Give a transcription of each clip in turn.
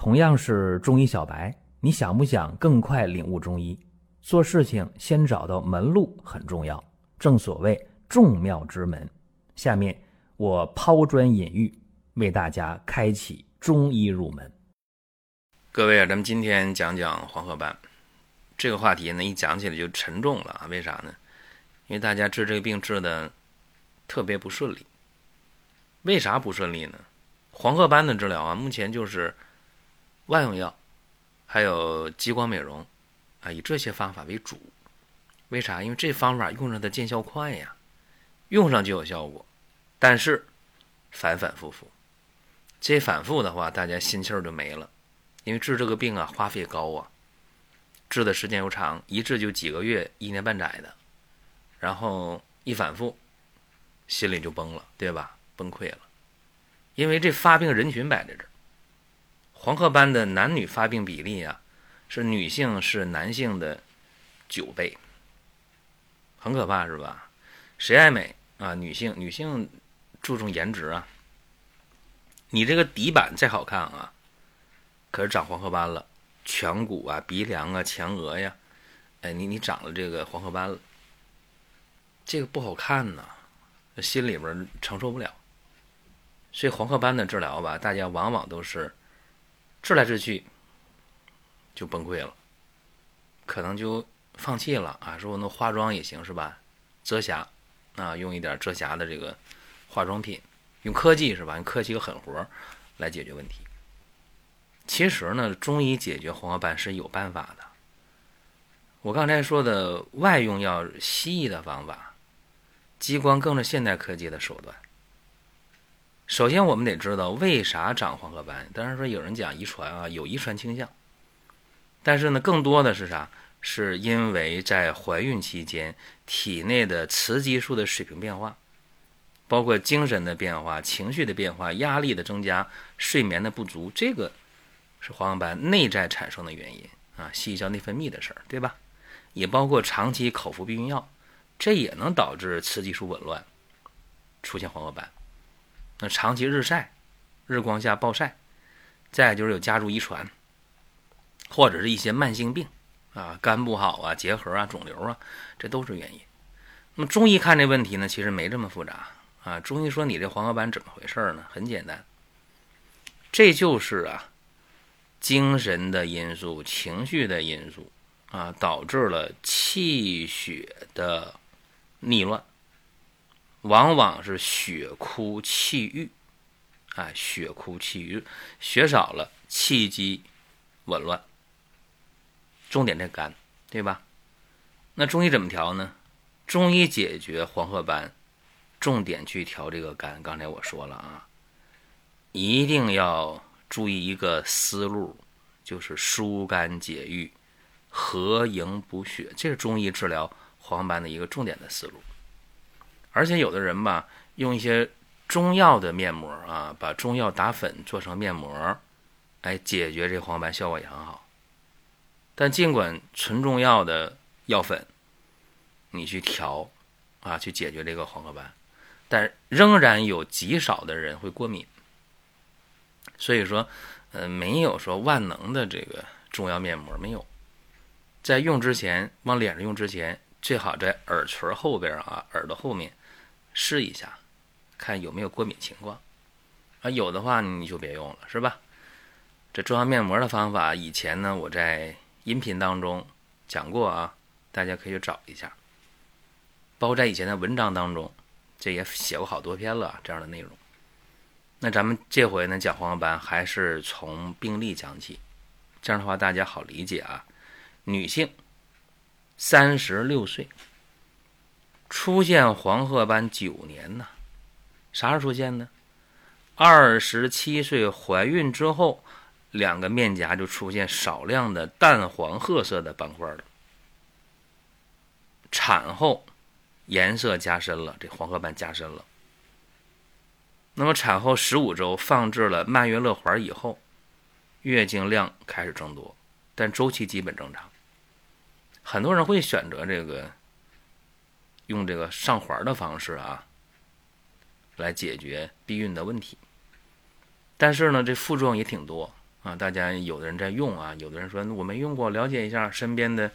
同样是中医小白，你想不想更快领悟中医？做事情先找到门路很重要，正所谓众妙之门。下面我抛砖引玉，为大家开启中医入门。各位啊，咱们今天讲讲黄褐斑这个话题呢，一讲起来就沉重了啊。为啥呢？因为大家治这个病治的特别不顺利。为啥不顺利呢？黄褐斑的治疗啊，目前就是外用药，还有激光美容啊，以这些方法为主。为啥？因为这方法用上的见效快呀，用上就有效果。但是反反复复，这反复的话，大家心气儿就没了。因为治这个病啊，花费高啊，治的时间又长，一治就几个月、一年半载的，然后一反复，心里就崩了，对吧？崩溃了。因为这发病人群摆在这儿，黄褐斑的男女发病比例啊，是女性是男性的九倍，很可怕，是吧？谁爱美啊？女性，女性注重颜值啊。你这个底板再好看啊，可是长黄褐斑了，颧骨啊、鼻梁啊、前额呀，哎，你你长了这个黄褐斑了，这个不好看呐，心里边承受不了。所以黄褐斑的治疗吧，大家往往都是治来治去就崩溃了，可能就放弃了啊。说我那化妆也行是吧？遮瑕啊，用一点遮瑕的这个化妆品，用科技是吧？用科技个狠活来解决问题。其实呢，中医解决黄褐斑是有办法的。我刚才说的外用药、西医的方法，激光更是现代科技的手段。首先，我们得知道为啥长黄褐斑。当然说有人讲遗传啊，有遗传倾向，但是呢，更多的是啥？是因为在怀孕期间体内的雌激素的水平变化，包括精神的变化、情绪的变化、压力的增加、睡眠的不足，这个是黄褐斑内在产生的原因啊。西医叫内分泌的事儿，对吧？也包括长期口服避孕药，这也能导致雌激素紊乱，出现黄褐斑。那长期日晒、日光下暴晒，再就是有家族遗传，或者是一些慢性病啊，肝不好啊、结核啊、肿瘤啊，这都是原因。那么中医看这问题呢，其实没这么复杂啊。中医说你这黄褐斑怎么回事呢？很简单，这就是啊，精神的因素、情绪的因素啊，导致了气血的逆乱。往往是血枯气郁，哎，血枯气郁，血少了，气机紊乱。重点在肝，对吧？那中医怎么调呢？中医解决黄褐斑，重点去调这个肝。刚才我说了啊，一定要注意一个思路，就是疏肝解郁、和营补血，这是中医治疗黄斑的一个重点的思路。而且有的人吧，用一些中药的面膜啊，把中药打粉做成面膜，哎，解决这黄斑效果也很好。但尽管纯中药的药粉，你去调啊，去解决这个黄褐斑，但仍然有极少的人会过敏。所以说，呃，没有说万能的这个中药面膜没有，在用之前，往脸上用之前，最好在耳垂后边啊，耳朵后面。试一下，看有没有过敏情况，啊，有的话你就别用了，是吧？这中药面膜的方法，以前呢我在音频当中讲过啊，大家可以找一下，包括在以前的文章当中，这也写过好多篇了这样的内容。那咱们这回呢讲黄褐斑，还是从病例讲起，这样的话大家好理解啊。女性，三十六岁。出现黄褐斑九年呢？啥时候出现呢？二十七岁怀孕之后，两个面颊就出现少量的淡黄褐色的斑块了。产后颜色加深了，这黄褐斑加深了。那么产后十五周放置了曼月乐环以后，月经量开始增多，但周期基本正常。很多人会选择这个。用这个上环的方式啊，来解决避孕的问题。但是呢，这副作用也挺多啊，大家有的人在用啊，有的人说我没用过，了解一下，身边的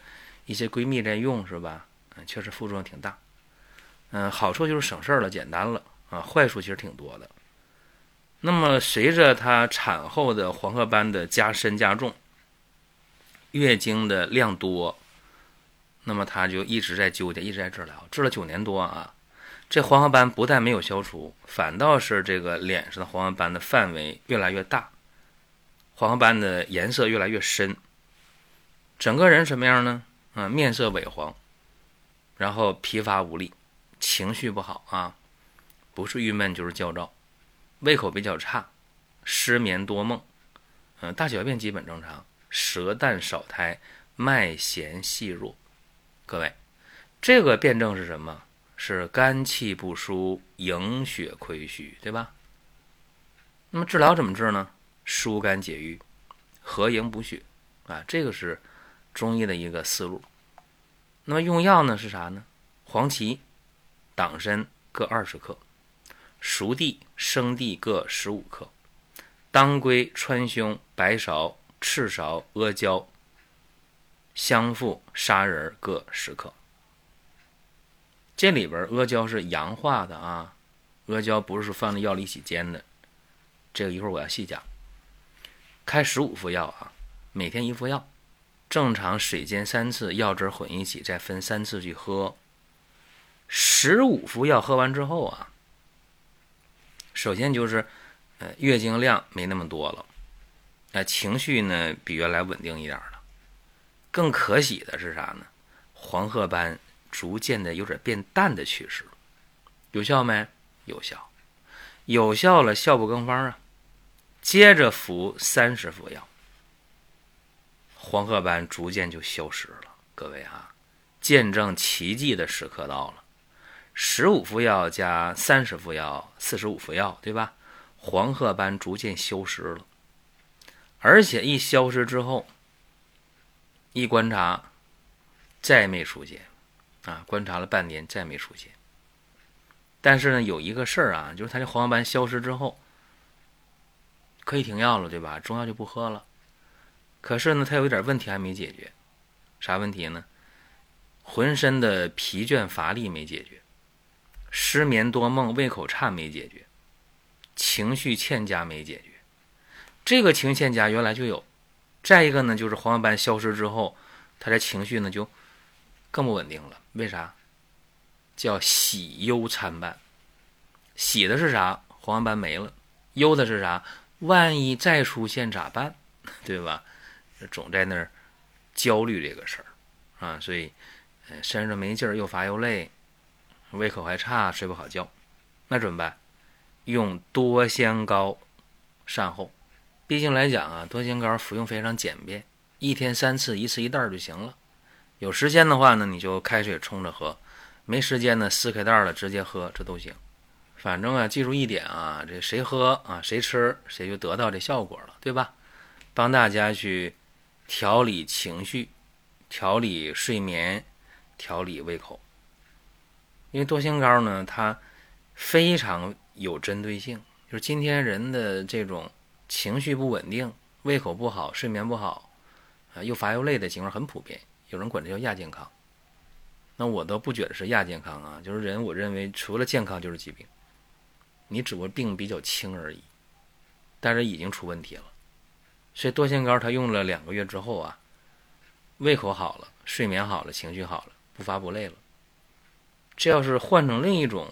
一些闺蜜在用是吧？嗯，确实副作用挺大。嗯，好处就是省事儿了，简单了啊，坏处其实挺多的。那么随着她产后的黄褐斑的加深加重，月经的量多，那么他就一直在纠结，一直在治疗，治了九年多啊。这黄褐斑不但没有消除，反倒是这个脸上的黄褐斑的范围越来越大，黄褐斑的颜色越来越深，整个人什么样呢？嗯，面色萎黄，然后疲乏无力，情绪不好啊，不是郁闷就是焦躁，胃口比较差，失眠多梦，嗯，大小便基本正常，舌淡少苔，脉弦细弱。各位，这个辩证是什么？是肝气不舒，营血亏虚，对吧？那么治疗怎么治呢？疏肝解郁，和营补血，啊，这个是中医的一个思路。那么用药呢是啥呢？黄芪、党参各二十克，熟地、生地各十五克，当归、川芎、白芍、赤芍、阿胶、香附、砂仁各十克。这里边阿胶是阳化的啊，阿胶不是放在药里一起煎的，这个一会儿我要细讲。开十五副药啊，每天一副药，正常水煎三次，药汁混一起，再分三次去喝。十五副药喝完之后啊，首先就是呃月经量没那么多了，哎情绪呢比原来稳定一点了。更可喜的是啥呢？黄褐斑。逐渐的有点变淡的趋势，有效没？有效，有效了，效不更方啊！接着服三十副药，黄褐斑逐渐就消失了。各位啊，见证奇迹的时刻到了，十五副药加三十副药，四十五副药，对吧？黄褐斑逐渐消失了，而且一消失之后，一观察，再没出现。啊，观察了半年再没出现。但是呢，有一个事儿啊，就是他这黄斑消失之后，可以停药了，对吧？中药就不喝了。可是呢，他有一点问题还没解决，啥问题呢？浑身的疲倦乏力没解决，失眠多梦、胃口差没解决，情绪欠佳没解决。这个情绪欠佳原来就有。再一个呢，就是黄褐斑消失之后，他的情绪呢就。更不稳定了，为啥？叫喜忧参半。喜的是啥？黄斑没了。忧的是啥？万一再出现咋办？对吧？总在那儿焦虑这个事儿啊，所以身上没劲儿，又乏又累，胃口还差，睡不好觉。那怎么办？用多香膏善后。毕竟来讲啊，多香膏服用非常简便，一天三次，一次一袋就行了。有时间的话呢，你就开水冲着喝；没时间呢，撕开袋了直接喝，这都行。反正啊，记住一点啊，这谁喝啊，谁吃，谁就得到这效果了，对吧？帮大家去调理情绪、调理睡眠、调理胃口。因为多香膏呢，它非常有针对性。就是今天人的这种情绪不稳定、胃口不好、睡眠不好啊，又乏又累的情况很普遍。有人管这叫亚健康，那我倒不觉得是亚健康啊，就是人，我认为除了健康就是疾病，你只不过病比较轻而已，但是已经出问题了。所以多腺膏它用了两个月之后啊，胃口好了，睡眠好了，情绪好了，不乏不累了。这要是换成另一种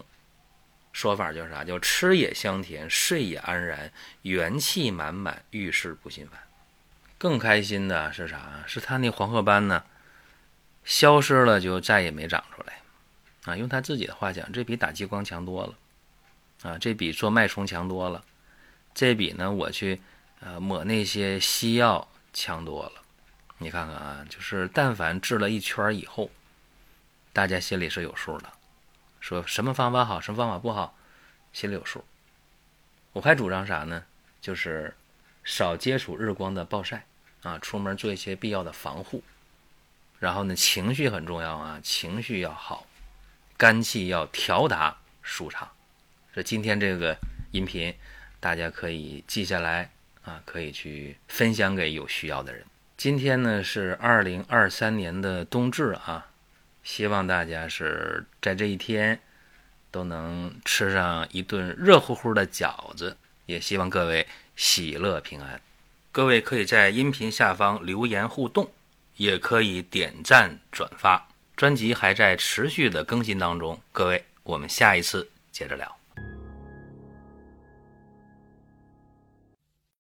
说法叫啥？叫吃也香甜，睡也安然，元气满满，遇事不心烦。更开心的是啥？是他那黄褐斑呢？消失了就再也没长出来，啊，用他自己的话讲，这比打激光强多了，啊，这比做脉冲强多了，这比呢我去呃抹那些西药强多了。你看看啊，就是但凡治了一圈以后，大家心里是有数的，说什么方法好，什么方法不好，心里有数。我还主张啥呢？就是少接触日光的暴晒，啊，出门做一些必要的防护。然后呢，情绪很重要啊，情绪要好，肝气要调达舒畅。这今天这个音频，大家可以记下来啊，可以去分享给有需要的人。今天呢是二零二三年的冬至啊，希望大家是在这一天都能吃上一顿热乎乎的饺子，也希望各位喜乐平安。各位可以在音频下方留言互动，也可以点赞转发。专辑还在持续的更新当中，各位，我们下一次接着聊。